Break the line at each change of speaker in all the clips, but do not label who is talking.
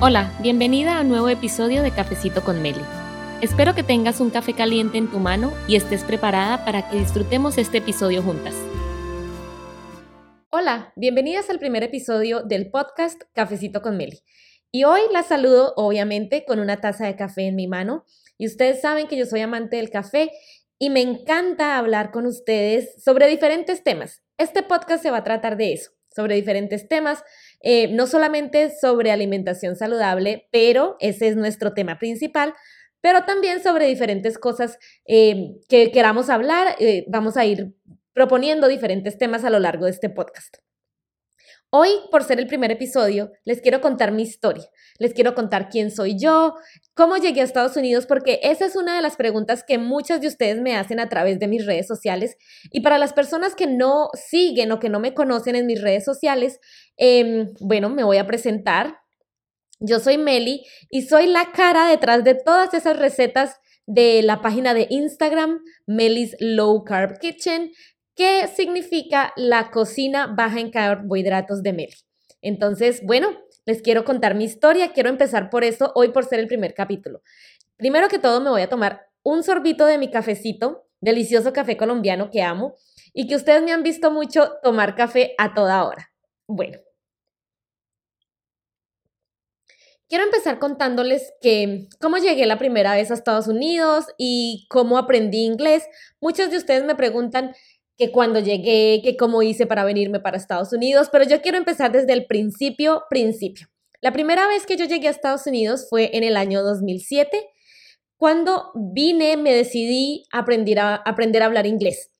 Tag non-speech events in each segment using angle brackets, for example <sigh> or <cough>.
Hola, bienvenida a un nuevo episodio de Cafecito con Meli. Espero que tengas un café caliente en tu mano y estés preparada para que disfrutemos este episodio juntas. Hola, bienvenidas al primer episodio del podcast Cafecito con Meli. Y hoy la saludo obviamente con una taza de café en mi mano. Y ustedes saben que yo soy amante del café y me encanta hablar con ustedes sobre diferentes temas. Este podcast se va a tratar de eso, sobre diferentes temas, eh, no solamente sobre alimentación saludable, pero ese es nuestro tema principal, pero también sobre diferentes cosas eh, que queramos hablar. Eh, vamos a ir proponiendo diferentes temas a lo largo de este podcast. Hoy, por ser el primer episodio, les quiero contar mi historia. Les quiero contar quién soy yo, cómo llegué a Estados Unidos, porque esa es una de las preguntas que muchas de ustedes me hacen a través de mis redes sociales. Y para las personas que no siguen o que no me conocen en mis redes sociales, em, bueno, me voy a presentar. Yo soy Meli y soy la cara detrás de todas esas recetas de la página de Instagram, Melis Low Carb Kitchen, ¿Qué significa la cocina baja en carbohidratos de Meli. Entonces, bueno, les quiero contar mi historia. Quiero empezar por eso hoy por ser el primer capítulo. Primero que todo, me voy a tomar un sorbito de mi cafecito, delicioso café colombiano que amo y que ustedes me han visto mucho tomar café a toda hora. Bueno. Quiero empezar contándoles que cómo llegué la primera vez a Estados Unidos y cómo aprendí inglés. Muchos de ustedes me preguntan, que cuando llegué, que cómo hice para venirme para Estados Unidos, pero yo quiero empezar desde el principio, principio. La primera vez que yo llegué a Estados Unidos fue en el año 2007. Cuando vine me decidí aprender a, aprender a hablar inglés.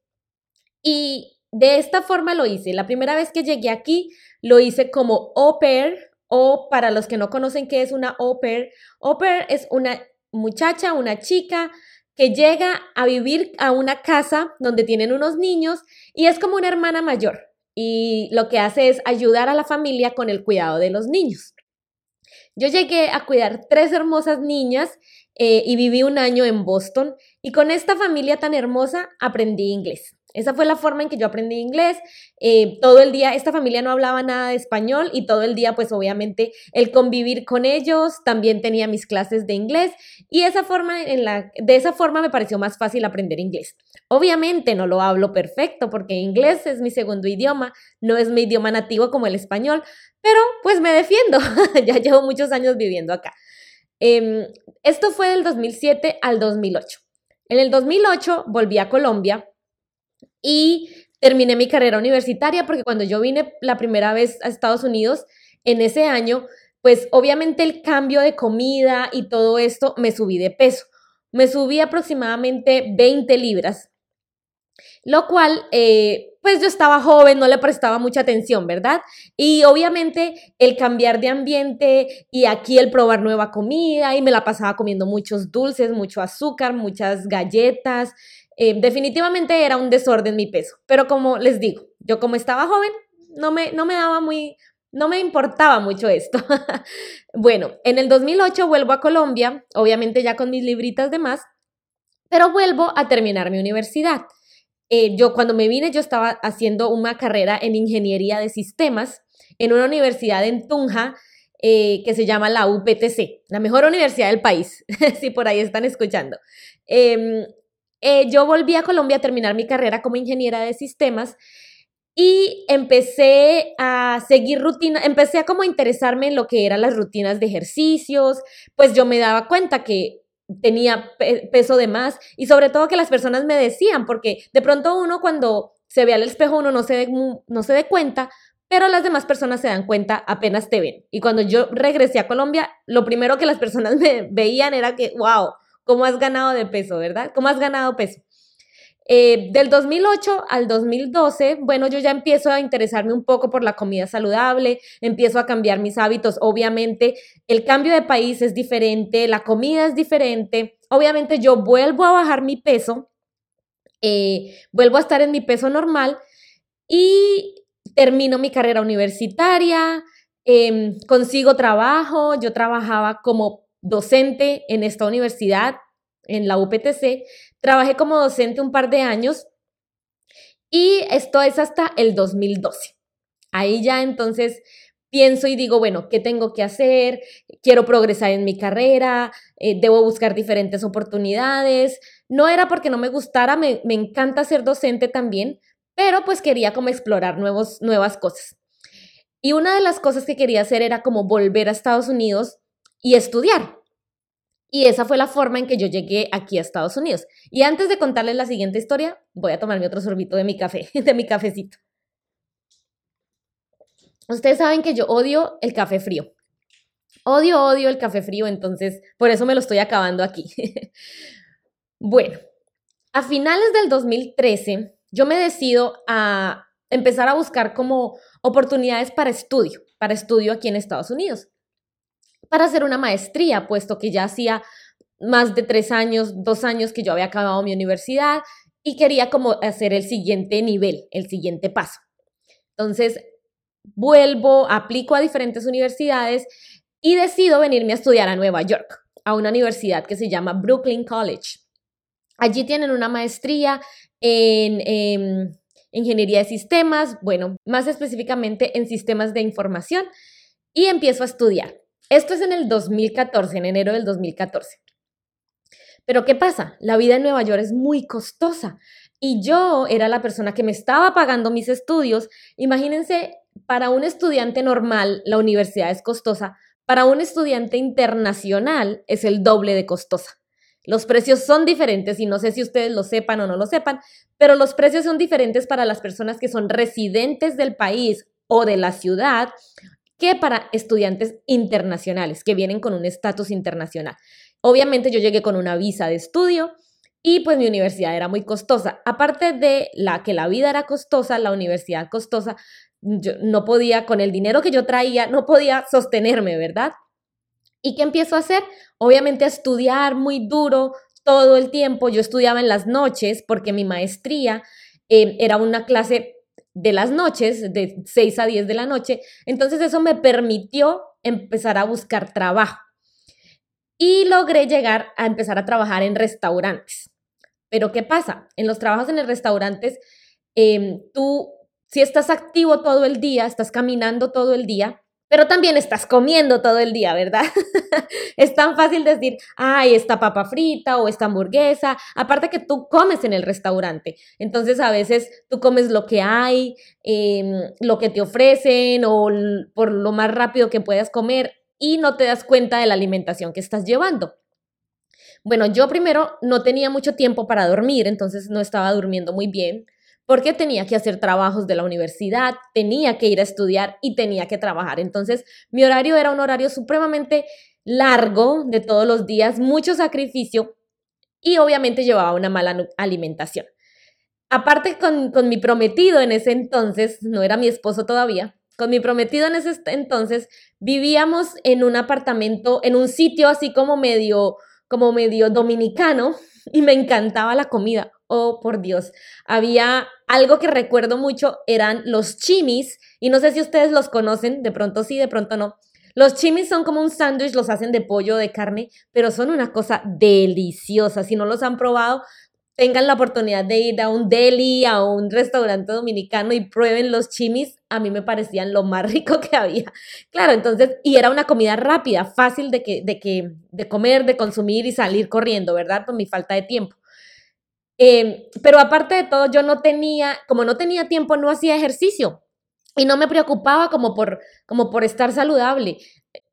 Y de esta forma lo hice. La primera vez que llegué aquí lo hice como au pair o para los que no conocen qué es una au pair, au pair es una muchacha, una chica que llega a vivir a una casa donde tienen unos niños y es como una hermana mayor y lo que hace es ayudar a la familia con el cuidado de los niños. Yo llegué a cuidar tres hermosas niñas eh, y viví un año en Boston y con esta familia tan hermosa aprendí inglés. Esa fue la forma en que yo aprendí inglés. Eh, todo el día, esta familia no hablaba nada de español y todo el día, pues obviamente, el convivir con ellos, también tenía mis clases de inglés y esa forma en la, de esa forma me pareció más fácil aprender inglés. Obviamente no lo hablo perfecto porque inglés es mi segundo idioma, no es mi idioma nativo como el español, pero pues me defiendo, <laughs> ya llevo muchos años viviendo acá. Em, esto fue del 2007 al 2008. En el 2008 volví a Colombia y terminé mi carrera universitaria porque cuando yo vine la primera vez a Estados Unidos, en ese año, pues obviamente el cambio de comida y todo esto, me subí de peso. Me subí aproximadamente 20 libras, lo cual, eh, pues yo estaba joven, no le prestaba mucha atención, ¿verdad? Y obviamente el cambiar de ambiente y aquí el probar nueva comida y me la pasaba comiendo muchos dulces, mucho azúcar, muchas galletas, eh, definitivamente era un desorden mi peso, pero como les digo, yo como estaba joven, no me, no me daba muy, no me importaba mucho esto. <laughs> bueno, en el 2008 vuelvo a Colombia, obviamente ya con mis libritas de más, pero vuelvo a terminar mi universidad. Eh, yo cuando me vine yo estaba haciendo una carrera en ingeniería de sistemas en una universidad en Tunja eh, que se llama la UPTC, la mejor universidad del país, <laughs> si por ahí están escuchando. Em, eh, yo volví a Colombia a terminar mi carrera como ingeniera de sistemas y empecé a seguir rutina, empecé a como interesarme en lo que eran las rutinas de ejercicios, pues yo me daba cuenta que tenía peso de más y sobre todo que las personas me decían, porque de pronto uno cuando se ve al espejo uno no se, no se dé cuenta, pero las demás personas se dan cuenta apenas te ven. Y cuando yo regresé a Colombia, lo primero que las personas <laughs> me veían era que, wow, cómo has ganado de peso, ¿verdad? ¿Cómo has ganado peso? Eh, del 2008 al 2012, bueno, yo ya empiezo a interesarme un poco por la comida saludable, empiezo a cambiar mis hábitos. Obviamente, el cambio de país es diferente, la comida es diferente. Obviamente, yo vuelvo a bajar mi peso, eh, vuelvo a estar en mi peso normal y termino mi carrera universitaria, em, consigo trabajo. Yo trabajaba como docente en esta universidad, en la UPTC. Trabajé como docente un par de años y esto es hasta el 2012. Ahí ya entonces, pienso y digo, bueno, ¿qué tengo que hacer? Quiero progresar en mi carrera, eh, debo buscar diferentes oportunidades. No era porque no me gustara, me, me encanta ser docente también, pero pues quería como explorar nuevos, nuevas cosas. Y una de las cosas que quería hacer era como volver a Estados Unidos y estudiar. Y esa fue la forma en que yo llegué aquí a Estados Unidos. Y antes de contarles la siguiente historia, voy a tomarme otro sorbito de mi café, <laughs> de mi cafecito. Ustedes saben que yo odio el café frío. Odio, odio el café frío, entonces por eso me lo estoy acabando aquí. <laughs> bueno, a finales del 2013 yo me decido a empezar a buscar como oportunidades para estudio, para estudio aquí en Estados Unidos, para hacer una maestría, puesto que ya hacía más de tres años, dos años que yo había acabado mi universidad y quería como hacer el siguiente nivel, el siguiente paso. Entonces, vuelvo, aplico a diferentes universidades y decido venirme a estudiar a Nueva York, a una universidad que se llama Brooklyn College. Allí tienen una maestría en, em, ingeniería de sistemas, bueno, más específicamente en sistemas de información, y empiezo a estudiar. Esto es en el 2014, en enero del 2014. Pero ¿qué pasa? La vida en Nueva York es muy costosa y yo era la persona que me estaba pagando mis estudios. Imagínense, para un estudiante normal la universidad es costosa, para un estudiante internacional es el doble de costosa. Los precios son diferentes y no sé si ustedes lo sepan o no lo sepan, pero los precios son diferentes para las personas que son residentes del país o de la ciudad que para estudiantes internacionales que vienen con un estatus internacional. Obviamente yo llegué con una visa de estudio y pues mi universidad era muy costosa. Aparte de la que la vida era costosa, la universidad costosa, yo no podía, con el dinero que yo traía, no podía sostenerme, ¿verdad? ¿Y qué empiezo a hacer? Obviamente a estudiar muy duro todo el tiempo. Yo estudiaba en las noches porque mi maestría eh, era una clase de las noches, de 6 a 10 de la noche. Entonces eso me permitió empezar a buscar trabajo. Y logré llegar a empezar a trabajar en restaurantes. Pero ¿qué pasa? En los trabajos en los restaurantes, em, tú, si estás activo todo el día, estás caminando todo el día, pero también estás comiendo todo el día, ¿verdad? <laughs> es tan fácil decir, ay, esta papa frita o esta hamburguesa, aparte que tú comes en el restaurante, entonces a veces tú comes lo que hay, em, lo que te ofrecen o por lo más rápido que puedas comer y no te das cuenta de la alimentación que estás llevando. Bueno, yo primero no tenía mucho tiempo para dormir, entonces no estaba durmiendo muy bien porque tenía que hacer trabajos de la universidad, tenía que ir a estudiar y tenía que trabajar. Entonces, mi horario era un horario supremamente largo de todos los días, mucho sacrificio y obviamente llevaba una mala alimentación. Aparte con, con mi prometido en ese entonces, no era mi esposo todavía, con mi prometido en ese entonces vivíamos en un apartamento, en un sitio así como medio, como medio dominicano y me encantaba la comida oh por Dios, había algo que recuerdo mucho, eran los chimis, y no sé si ustedes los conocen, de pronto sí, de pronto no. Los chimis son como un sándwich, los hacen de pollo, de carne, pero son una cosa deliciosa. Si no los han probado, tengan la oportunidad de ir a un deli, a un restaurante dominicano y prueben los chimis. A mí me parecían lo más <laughs> rico que había. Claro, entonces, y era una comida rápida, fácil de que, de que, de comer, de consumir y salir corriendo, ¿verdad? Por mi falta de tiempo. Em, pero aparte de todo, yo no tenía, como no tenía tiempo, no hacía ejercicio y no me preocupaba como por, como por estar saludable.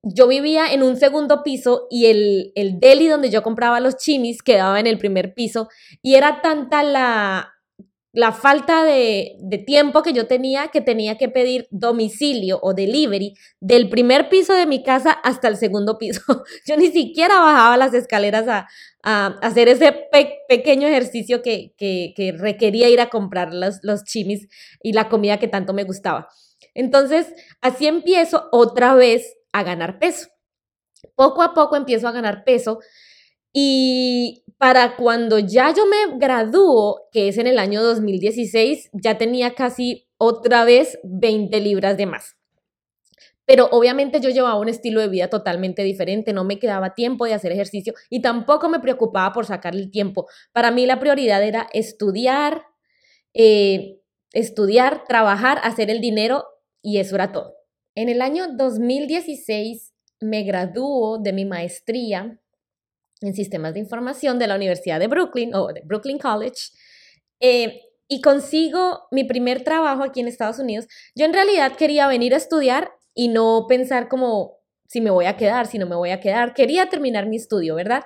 Yo vivía en un segundo piso y el, el deli donde yo compraba los chimis quedaba en el primer piso y era tanta la, la falta de, tiempo que yo tenía que tenía que pedir domicilio o delivery del primer piso de mi casa hasta el segundo piso. <laughs> Yo ni siquiera bajaba las escaleras a, hacer ese pequeño ejercicio que, que, requería ir a comprar los, los chimis y la comida que tanto me gustaba. Entonces, así empiezo otra vez a ganar peso. Poco a poco empiezo a ganar peso y para cuando ya yo me gradúo, que es en el año 2016, ya tenía casi otra vez 20 libras de más. Pero obviamente yo llevaba un estilo de vida totalmente diferente, no me quedaba tiempo de hacer ejercicio y tampoco me preocupaba por sacar el tiempo. Para mí la prioridad era estudiar, eh, estudiar, trabajar, hacer el dinero y eso era todo. en el año 2016 me graduó de mi maestría en sistemas de información de la Universidad de Brooklyn o de Brooklyn College. Eh, y consigo mi primer trabajo aquí en Estados Unidos. Yo en realidad quería venir a estudiar y no pensar como si me voy a quedar, si no me voy a quedar. Quería terminar mi estudio, ¿verdad?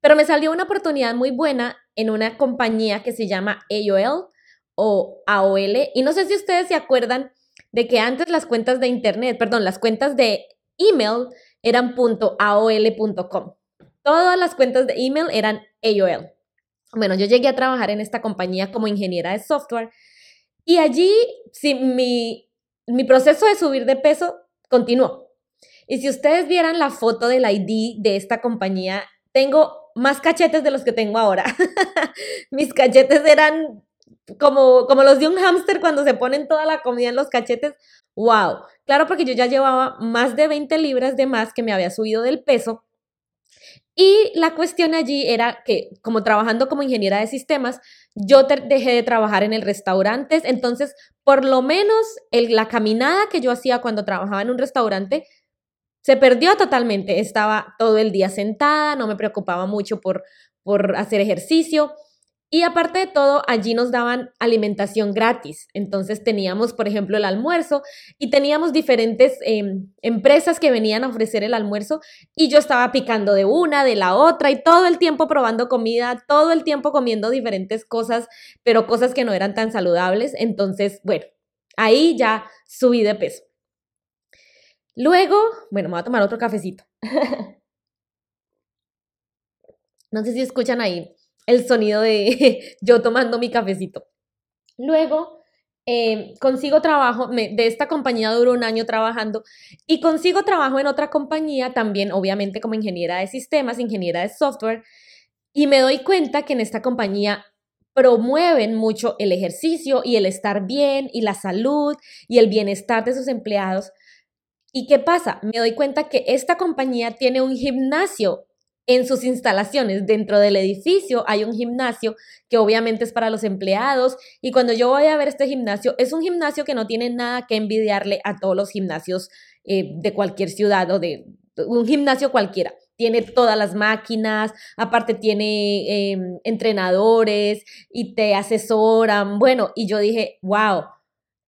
Pero me salió una oportunidad muy buena en una compañía que se llama AOL o AOL. Y no sé si ustedes se acuerdan de que antes las cuentas de internet, perdón, las cuentas de email eran .aol.com. Todas las cuentas de email eran AOL. Bueno, yo llegué a trabajar en esta compañía como ingeniera de software y allí sí, mi, mi proceso de subir de peso continuó. Y si ustedes vieran la foto del ID de esta compañía, tengo más cachetes de los que tengo ahora. <laughs> Mis cachetes eran como, como los de un hámster cuando se ponen toda la comida en los cachetes. ¡Wow! Claro, porque yo ya llevaba más de 20 libras de más que me había subido del peso. Y la cuestión allí era que, como trabajando como ingeniera de sistemas, yo dejé de trabajar en el restaurante. Entonces, por lo menos la caminada que yo hacía cuando trabajaba en un restaurante se perdió totalmente. Estaba todo el día sentada, no me preocupaba mucho por, por hacer ejercicio. Y aparte de todo, allí nos daban alimentación gratis. Entonces teníamos, por ejemplo, el almuerzo y teníamos diferentes em, empresas que venían a ofrecer el almuerzo y yo estaba picando de una, de la otra y todo el tiempo probando comida, todo el tiempo comiendo diferentes cosas, pero cosas que no eran tan saludables. Entonces, bueno, ahí ya subí de peso. Luego, bueno, me voy a tomar otro cafecito. <laughs> no sé si escuchan ahí el sonido de <laughs> yo tomando mi cafecito. Luego, eh, consigo trabajo, de esta compañía duró un año trabajando y consigo trabajo en otra compañía también, obviamente como ingeniera de sistemas, ingeniera de software, y me doy cuenta que en esta compañía promueven mucho el ejercicio y el estar bien y la salud y el bienestar de sus empleados. ¿Y qué pasa? Me doy cuenta que esta compañía tiene un gimnasio en sus instalaciones. Dentro del edificio hay un gimnasio que obviamente es para los empleados y cuando yo voy a ver este gimnasio, es un gimnasio que no tiene nada que envidiarle a todos los gimnasios eh, de cualquier ciudad o de un gimnasio cualquiera. Tiene todas las máquinas, aparte tiene em, entrenadores y te asesoran. Bueno, y yo dije, wow,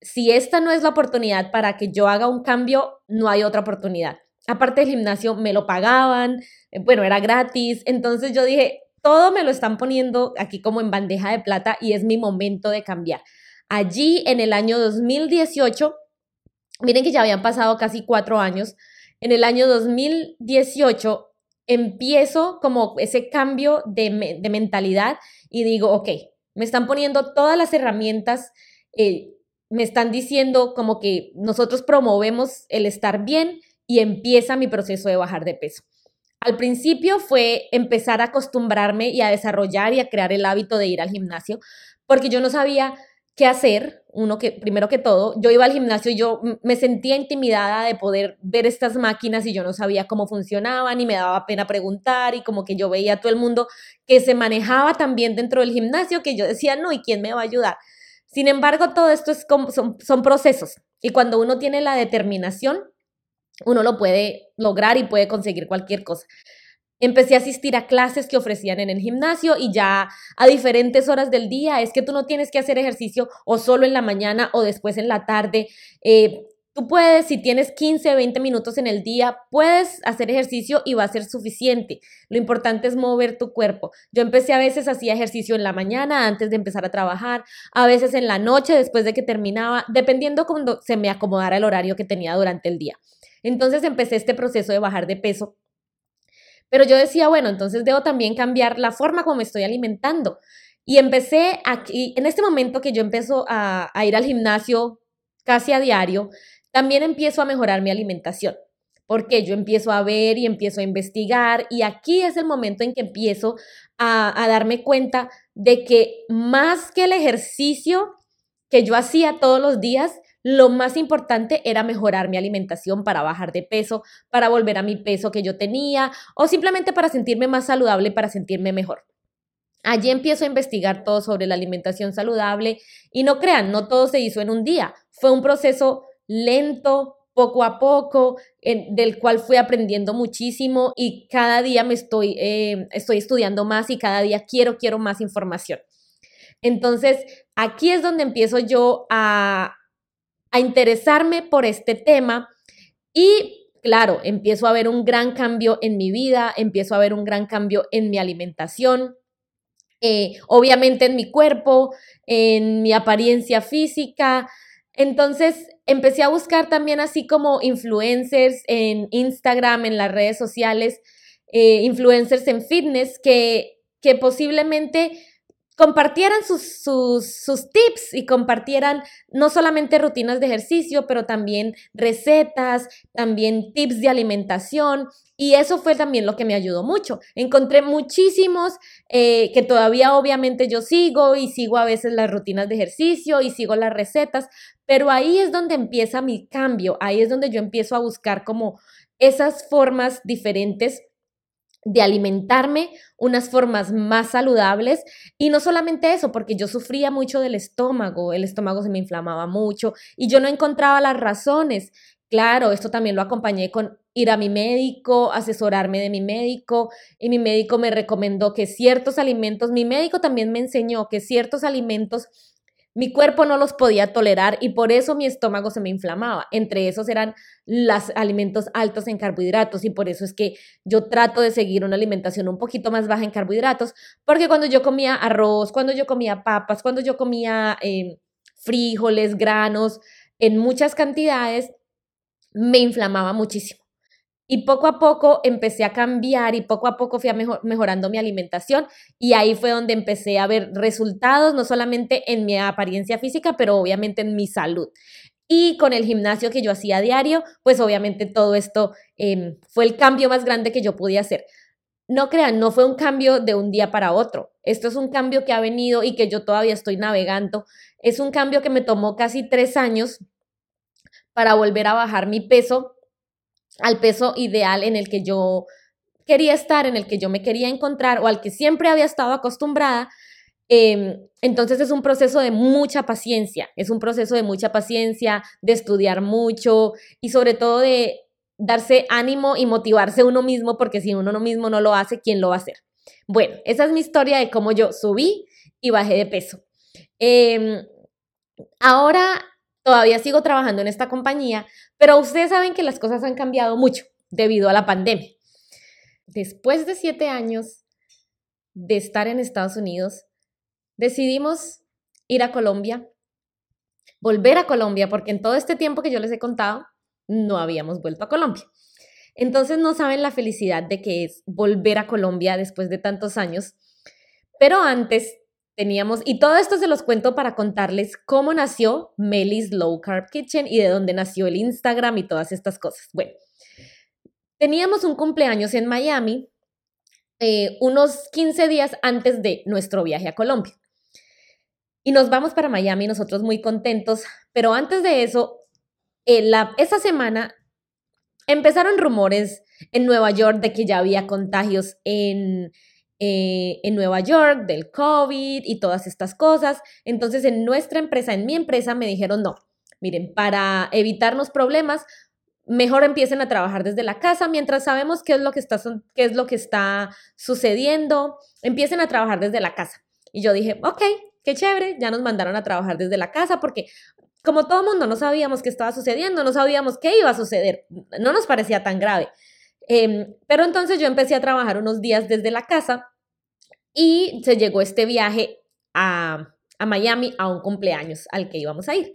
si esta no es la oportunidad para que yo haga un cambio, no hay otra oportunidad. Aparte del gimnasio me lo pagaban, eh, bueno, era gratis, entonces yo dije, todo me lo están poniendo aquí como en bandeja de plata y es mi momento de cambiar. Allí en el año 2018, miren que ya habían pasado casi cuatro años, en el año 2018 empiezo como ese cambio de, de mentalidad y digo, ok, me están poniendo todas las herramientas, eh, me están diciendo como que nosotros promovemos el estar bien, y empieza mi proceso de bajar de peso. Al principio fue empezar a acostumbrarme y a desarrollar y a crear el hábito de ir al gimnasio, porque yo no sabía qué hacer. Uno que, primero que todo, yo iba al gimnasio y yo me sentía intimidada de poder ver estas máquinas y yo no sabía cómo funcionaban y me daba pena preguntar y como que yo veía a todo el mundo que se manejaba también dentro del gimnasio que yo decía, no, ¿y quién me va a ayudar? Sin embargo, todo esto es son procesos y cuando uno tiene la determinación, uno lo puede lograr y puede conseguir cualquier cosa. Empecé a asistir a clases que ofrecían en el gimnasio y ya a diferentes horas del día. Es que tú no tienes que hacer ejercicio o solo en la mañana o después en la tarde. Eh, tú puedes, si tienes 15, 20 minutos en el día, puedes hacer ejercicio y va a ser suficiente. Lo importante es mover tu cuerpo. Yo empecé a veces hacía ejercicio en la mañana antes de empezar a trabajar, a veces en la noche después de que terminaba, dependiendo cuando se me acomodara el horario que tenía durante el día. Entonces empecé este proceso de bajar de peso. Pero yo decía, bueno, entonces debo también cambiar la forma como me estoy alimentando. Y empecé aquí, en este momento que yo empiezo a, ir al gimnasio casi a diario, también empiezo a mejorar mi alimentación. Porque yo empiezo a ver y empiezo a investigar y aquí es el momento en que empiezo a, a darme cuenta de que más que el ejercicio que yo hacía todos los días, lo más importante era mejorar mi alimentación para bajar de peso, para volver a mi peso que yo tenía o simplemente para sentirme más saludable, para sentirme mejor. Allí empiezo a investigar todo sobre la alimentación saludable y no crean, no todo se hizo en un día. Fue un proceso lento, poco a poco, del cual fui aprendiendo muchísimo y cada día me estoy, eh, estoy estudiando más y cada día quiero, quiero más información. Entonces, aquí es donde empiezo yo a, a interesarme por este tema y claro, empiezo a ver un gran cambio en mi vida, empiezo a ver un gran cambio en mi alimentación, eh, obviamente en mi cuerpo, en mi apariencia física. Entonces empecé a buscar también así como influencers en Instagram, en las redes sociales, eh, influencers en fitness que, que posiblemente compartieran sus, sus, tips y compartieran no solamente rutinas de ejercicio, pero también recetas, también tips de alimentación. Y eso fue también lo que me ayudó mucho. Encontré muchísimos eh, que todavía obviamente yo sigo y sigo a veces las rutinas de ejercicio y sigo las recetas, pero ahí es donde empieza mi cambio, ahí es donde yo empiezo a buscar como esas formas diferentes de alimentarme, unas formas más saludables y no solamente eso, porque yo sufría mucho del estómago, el estómago se me inflamaba mucho y yo no encontraba las razones. Claro, esto también lo acompañé con ir a mi médico, asesorarme de mi médico y mi médico me recomendó que ciertos alimentos, mi médico también me enseñó que ciertos alimentos mi cuerpo no los podía tolerar y por eso mi estómago se me inflamaba. Entre esos eran los alimentos altos en carbohidratos y por eso es que yo trato de seguir una alimentación un poquito más baja en carbohidratos, porque cuando yo comía arroz, cuando yo comía papas, cuando yo comía em, frijoles, granos, en muchas cantidades, me inflamaba muchísimo. Y poco a poco empecé a cambiar y poco a poco fui mejorando mi alimentación y ahí fue donde empecé a ver resultados, no solamente en mi apariencia física, pero obviamente en mi salud. Y con el gimnasio que yo hacía diario, pues obviamente todo esto em, fue el cambio más grande que yo podía hacer. No crean, no fue un cambio de un día para otro. Esto es un cambio que ha venido y que yo todavía estoy navegando. Es un cambio que me tomó casi tres años para volver a bajar mi peso al peso ideal en el que yo quería estar, en el que yo me quería encontrar o al que siempre había estado acostumbrada. Em, entonces es un proceso de mucha paciencia, es un proceso de mucha paciencia, de estudiar mucho y sobre todo de darse ánimo y motivarse uno mismo, porque si uno mismo no lo hace, ¿quién lo va a hacer? Bueno, esa es mi historia de cómo yo subí y bajé de peso. Em, ahora todavía sigo trabajando en esta compañía, pero ustedes saben que las cosas han cambiado mucho debido a la pandemia. Después de siete años de estar en Estados Unidos, decidimos ir a Colombia, volver a Colombia, porque en todo este tiempo que yo les he contado, no habíamos vuelto a Colombia. Entonces no saben la felicidad de que es volver a Colombia después de tantos años. Pero antes teníamos, y todo esto se los cuento para contarles cómo nació Melis Low Carb Kitchen y de dónde nació el Instagram y todas estas cosas. Bueno, teníamos un cumpleaños en Miami eh, unos 15 días antes de nuestro viaje a Colombia. Y nos vamos para Miami, nosotros muy contentos, pero antes de eso, eh, la, esa semana empezaron rumores en Nueva York de que ya había contagios en eh, en Nueva York del COVID y todas estas cosas. Entonces, en nuestra empresa, en mi empresa, me dijeron, no, miren, para evitarnos problemas, mejor empiecen a trabajar desde la casa mientras sabemos qué es lo que está, qué es lo que está sucediendo, empiecen a trabajar desde la casa. Y yo dije, ok, qué chévere, ya nos mandaron a trabajar desde la casa porque como todo mundo no sabíamos qué estaba sucediendo, no sabíamos qué iba a suceder, no nos parecía tan grave. Em, pero entonces yo empecé a trabajar unos días desde la casa y se llegó este viaje a, Miami a un cumpleaños al que íbamos a ir.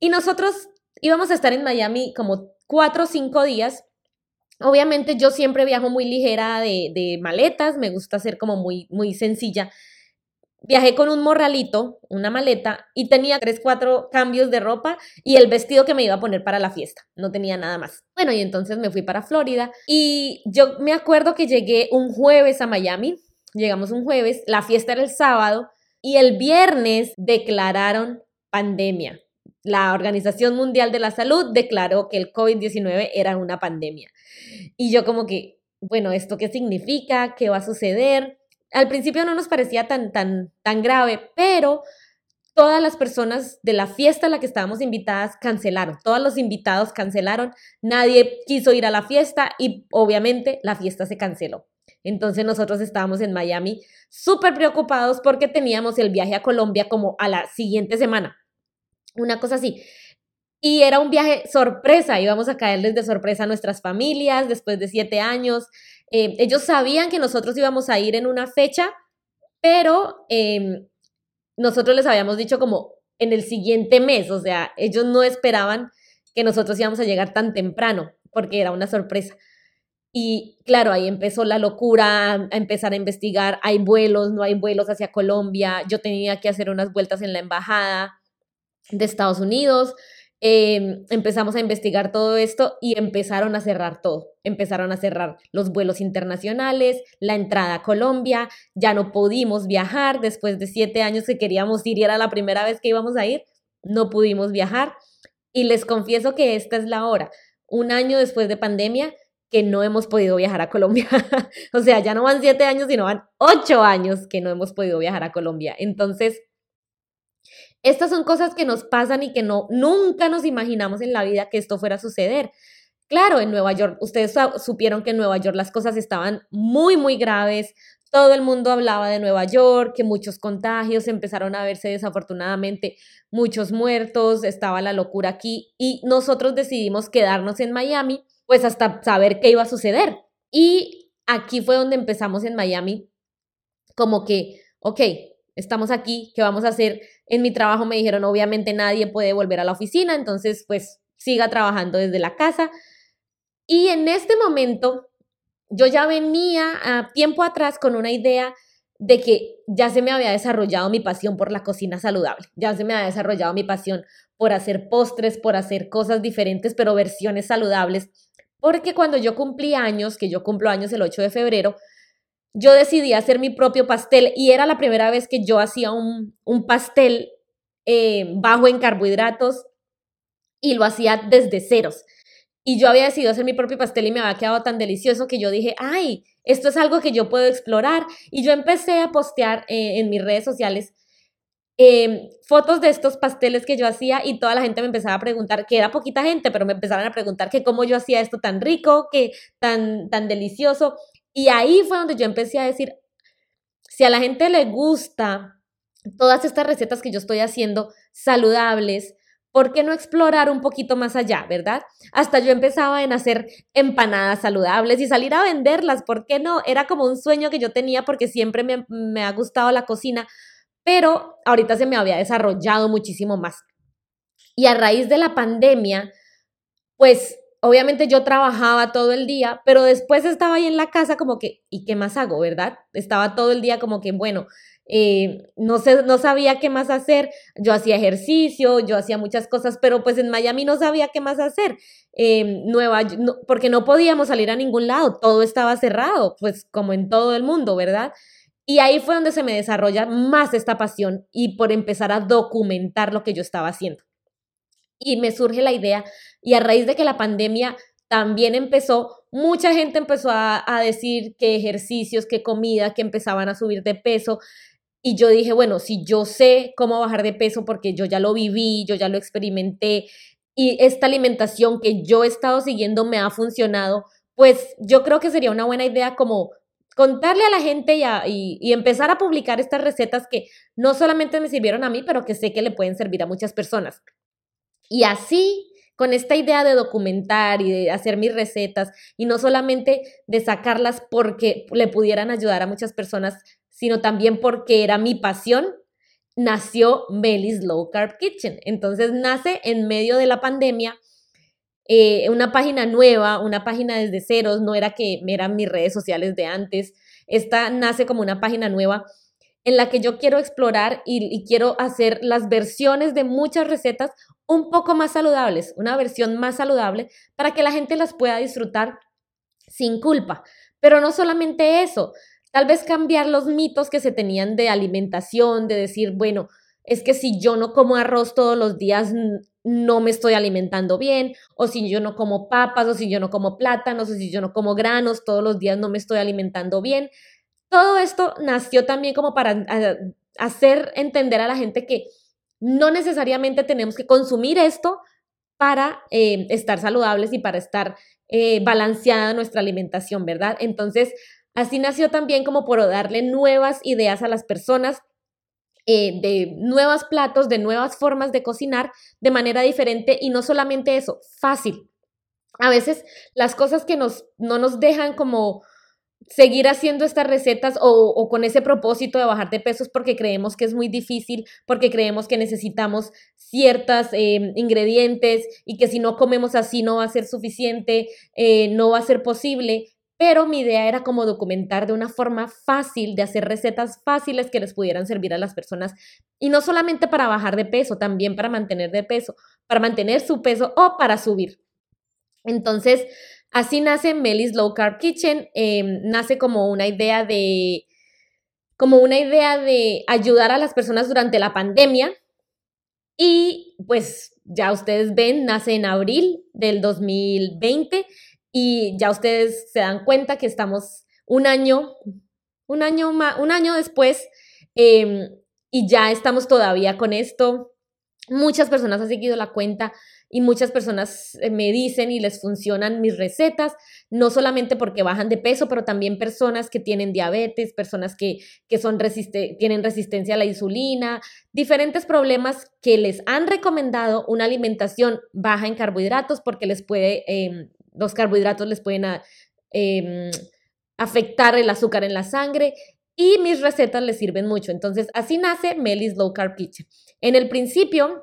Y nosotros íbamos a estar en Miami como cuatro o cinco días. Obviamente yo siempre viajo muy ligera de, de, maletas, me gusta ser como muy, muy sencilla. Viajé con un morralito, una maleta, y tenía tres, cuatro cambios de ropa y el vestido que me iba a poner para la fiesta. No tenía nada más. Bueno, y entonces me fui para Florida y yo me acuerdo que llegué un jueves a Miami, llegamos un jueves, la fiesta era el sábado y el viernes declararon pandemia. La Organización Mundial de la Salud declaró que el COVID-19 era una pandemia. Y yo como que, bueno, ¿esto qué significa? ¿Qué va a suceder? Al principio no nos parecía tan, tan, tan grave, pero todas las personas de la fiesta a la que estábamos invitadas cancelaron, todos los invitados cancelaron, nadie quiso ir a la fiesta y obviamente la fiesta se canceló. Entonces nosotros estábamos en Miami súper preocupados porque teníamos el viaje a Colombia como a la siguiente semana, una cosa así. Y era un viaje sorpresa, íbamos a caerles de sorpresa a nuestras familias después de siete años. Eh, ellos sabían que nosotros íbamos a ir en una fecha, pero em, nosotros les habíamos dicho como en el siguiente mes, o sea, ellos no esperaban que nosotros íbamos a llegar tan temprano, porque era una sorpresa. Y claro, ahí empezó la locura, a empezar a investigar, hay vuelos, no hay vuelos hacia Colombia, yo tenía que hacer unas vueltas en la embajada de Estados Unidos, Em, empezamos a investigar todo esto y empezaron a cerrar todo. Empezaron a cerrar los vuelos internacionales, la entrada a Colombia, ya no pudimos viajar después de siete años que queríamos ir y era la primera vez que íbamos a ir, no pudimos viajar. Y les confieso que esta es la hora, un año después de pandemia, que no hemos podido viajar a Colombia. <laughs> o sea, ya no van siete años, sino van ocho años que no hemos podido viajar a Colombia. Entonces, estas son cosas que nos pasan y que no, nunca nos imaginamos en la vida que esto fuera a suceder. Claro, en Nueva York, ustedes supieron que en Nueva York las cosas estaban muy, muy graves. Todo el mundo hablaba de Nueva York, que muchos contagios empezaron a verse desafortunadamente, muchos muertos, estaba la locura aquí y nosotros decidimos quedarnos en Miami, pues hasta saber qué iba a suceder. Y aquí fue donde empezamos en Miami, como que, ok, estamos aquí, ¿qué vamos a hacer? En mi trabajo me dijeron, obviamente nadie puede volver a la oficina, entonces pues siga trabajando desde la casa. Y en este momento yo ya venía a tiempo atrás con una idea de que ya se me había desarrollado mi pasión por la cocina saludable, ya se me había desarrollado mi pasión por hacer postres, por hacer cosas diferentes, pero versiones saludables, porque cuando yo cumplí años, que yo cumplo años el 8 de febrero, yo decidí hacer mi propio pastel y era la primera vez que yo hacía un, pastel eh, bajo en carbohidratos y lo hacía desde ceros. Y yo había decidido hacer mi propio pastel y me había quedado tan delicioso que yo dije, ay, esto es algo que yo puedo explorar. Y yo empecé a postear eh, en mis redes sociales em, fotos de estos pasteles que yo hacía y toda la gente me empezaba a preguntar, que era poquita gente, pero me empezaron a preguntar que cómo yo hacía esto tan rico, que tan, tan delicioso. Y ahí fue donde yo empecé a decir, si a la gente le gusta todas estas recetas que yo estoy haciendo saludables, ¿por qué no explorar un poquito más allá, verdad? Hasta yo empezaba en hacer empanadas saludables y salir a venderlas, ¿por qué no? Era como un sueño que yo tenía porque siempre me, me ha gustado la cocina, pero ahorita se me había desarrollado muchísimo más. Y a raíz de la pandemia, pues obviamente yo trabajaba todo el día, pero después estaba ahí en la casa como que, ¿y qué más hago, verdad? Estaba todo el día como que, bueno, eh, no, sé, no sabía qué más hacer, yo hacía ejercicio, yo hacía muchas cosas, pero pues en Miami no sabía qué más hacer, eh, Nueva, porque no podíamos salir a ningún lado, todo estaba cerrado, pues como en todo el mundo, ¿verdad? Y ahí fue donde se me desarrolla más esta pasión y por empezar a documentar lo que yo estaba haciendo. Y me surge la idea y a raíz de que la pandemia también empezó, mucha gente empezó a, decir que ejercicios, que comida, que empezaban a subir de peso. Y yo dije, bueno, si yo sé cómo bajar de peso porque yo ya lo viví, yo ya lo experimenté y esta alimentación que yo he estado siguiendo me ha funcionado, pues yo creo que sería una buena idea como contarle a la gente y, empezar a publicar estas recetas que no solamente me sirvieron a mí, pero que sé que le pueden servir a muchas personas. Y así con esta idea de documentar y de hacer mis recetas y no solamente de sacarlas porque le pudieran ayudar a muchas personas, sino también porque era mi pasión, nació Melis Low Carb Kitchen. Entonces nace en medio de la pandemia. Eh, una página nueva, una página desde ceros, no era que eran mis redes sociales de antes, esta nace como una página nueva en la que yo quiero explorar y, quiero hacer las versiones de muchas recetas un poco más saludables, una versión más saludable para que la gente las pueda disfrutar sin culpa. Pero no solamente eso, tal vez cambiar los mitos que se tenían de alimentación, de decir, bueno, es que si yo no como arroz todos los días no me estoy alimentando bien, o si yo no como papas, o si yo no como plátanos, o si yo no como granos todos los días no me estoy alimentando bien. Todo esto nació también como para hacer entender a la gente que no necesariamente tenemos que consumir esto para eh, estar saludables y para estar eh, balanceada nuestra alimentación, ¿verdad? Entonces, así nació también como por darle nuevas ideas a las personas eh, de nuevos platos, de nuevas formas de cocinar de manera diferente y no solamente eso, fácil. A veces las cosas que nos, no nos dejan como seguir haciendo estas recetas o, con ese propósito de bajar de pesos porque creemos que es muy difícil, porque creemos que necesitamos ciertos em, ingredientes y que si no comemos así no va a ser suficiente, eh, no va a ser posible. Pero mi idea era como documentar de una forma fácil, de hacer recetas fáciles que les pudieran servir a las personas. Y no solamente para bajar de peso, también para mantener de peso, para mantener su peso o para subir. Entonces, Así nace Melis Low Carb Kitchen, em, nace como una idea de como una idea de ayudar a las personas durante la pandemia y pues ya ustedes ven, nace en abril del 2020 y ya ustedes se dan cuenta que estamos un año, un año, un año después em, y ya estamos todavía con esto. Muchas personas han seguido la cuenta y muchas personas eh, me dicen y les funcionan mis recetas, no solamente porque bajan de peso, pero también personas que tienen diabetes, personas que, que son tienen resistencia a la insulina, diferentes problemas que les han recomendado una alimentación baja en carbohidratos porque les puede, em, los carbohidratos les pueden em, afectar el azúcar en la sangre y mis recetas les sirven mucho. Entonces, así nace Melis Low Carb Kitchen. En el principio,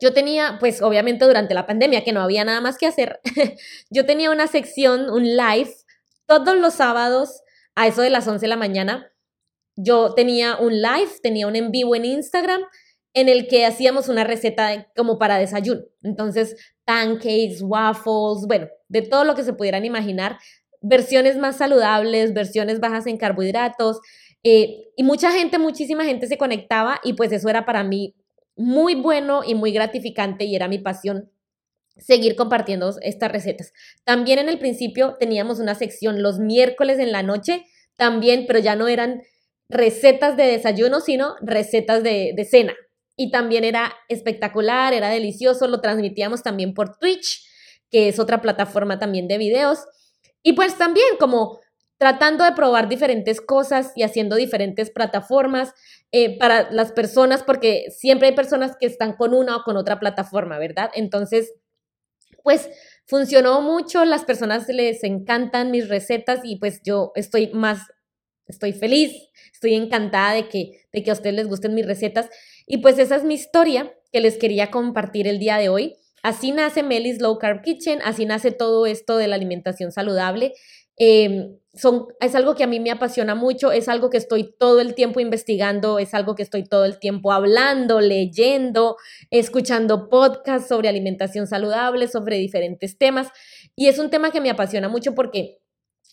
yo tenía, pues obviamente durante la pandemia, que no había nada más que hacer, <laughs> yo tenía una sección, un live, todos los sábados a eso de las 11 de la mañana. Yo tenía un live, tenía un en vivo en Instagram en el que hacíamos una receta como para desayuno. Entonces, pancakes, waffles, bueno, de todo lo que se pudieran imaginar, versiones más saludables, versiones bajas en carbohidratos. Eh, y mucha gente, muchísima gente se conectaba y pues eso era para mí muy bueno y muy gratificante y era mi pasión seguir compartiendo estas recetas. También en el principio teníamos una sección los miércoles en la noche, también, pero ya no eran recetas de desayuno, sino recetas de, de cena. Y también era espectacular, era delicioso, lo transmitíamos también por Twitch, que es otra plataforma también de videos. Y pues también como tratando de probar diferentes cosas y haciendo diferentes plataformas eh, para las personas, porque siempre hay personas que están con una o con otra plataforma, ¿verdad? Entonces, pues funcionó mucho, las personas les encantan mis recetas y pues yo estoy más, estoy feliz, estoy encantada de que, de que a ustedes les gusten mis recetas. Y pues esa es mi historia que les quería compartir el día de hoy. Así nace Melis Low Carb Kitchen, así nace todo esto de la alimentación saludable. Em, son, es algo que a mí me apasiona mucho, es algo que estoy todo el tiempo investigando, es algo que estoy todo el tiempo hablando, leyendo, escuchando podcasts sobre alimentación saludable, sobre diferentes temas. Y es un tema que me apasiona mucho porque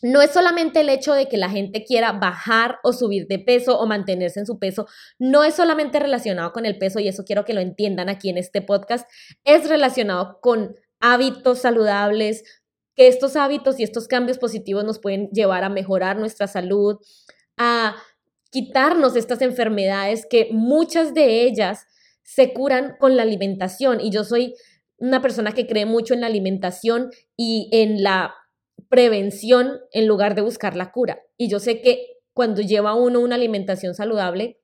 no es solamente el hecho de que la gente quiera bajar o subir de peso o mantenerse en su peso, no es solamente relacionado con el peso y eso quiero que lo entiendan aquí en este podcast, es relacionado con hábitos saludables, que estos hábitos y estos cambios positivos nos pueden llevar a mejorar nuestra salud, a quitarnos estas enfermedades que muchas de ellas se curan con la alimentación. Y yo soy una persona que cree mucho en la alimentación y en la prevención en lugar de buscar la cura. Y yo sé que cuando lleva uno una alimentación saludable,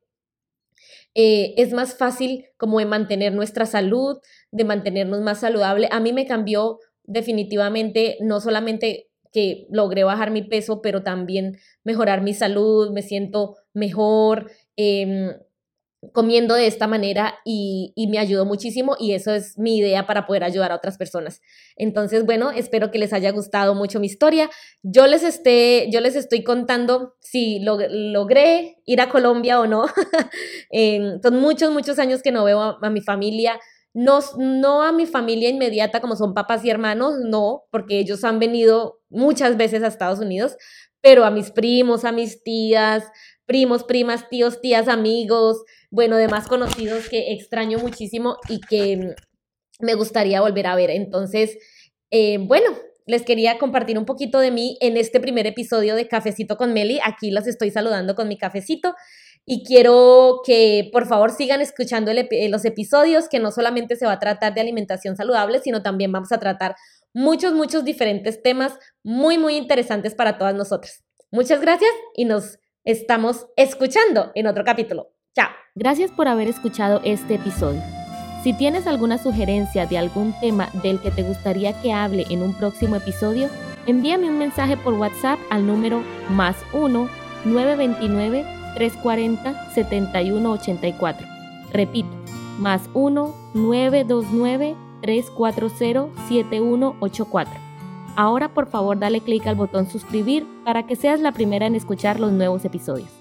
eh, es más fácil como de mantener nuestra salud, de mantenernos más saludable. A mí me cambió definitivamente no solamente que logré bajar mi peso, pero también mejorar mi salud, me siento mejor em, comiendo de esta manera y, me ayudó muchísimo y eso es mi idea para poder ayudar a otras personas. Entonces, bueno, espero que les haya gustado mucho mi historia. Yo les, esté, yo les estoy contando si logré ir a Colombia o no. <laughs> son muchos, muchos años que no veo a mi familia no, a mi familia inmediata como son papás y hermanos, no, porque ellos han venido muchas veces a Estados Unidos, pero a mis primos, a mis tías, primos, primas, tíos, tías, amigos, bueno, demás conocidos que extraño muchísimo y que me gustaría volver a ver. Entonces, eh, bueno, les quería compartir un poquito de mí en este primer episodio de Cafecito con Meli. Aquí los estoy saludando con mi cafecito. y quiero que por favor sigan escuchando los episodios, que no solamente se va a tratar de alimentación saludable, sino también vamos a tratar muchos, muchos diferentes temas muy, muy interesantes para todas nosotras. Muchas gracias y nos estamos escuchando en otro capítulo. Chao.
Gracias por haber escuchado este episodio. Si tienes alguna sugerencia de algún tema del que te gustaría que hable en un próximo episodio, envíame un mensaje por WhatsApp al número más 1 929 340-7184. Repito, más 1-929-340-7184. Ahora por favor dale clic al botón suscribir para que seas la primera en escuchar los nuevos episodios.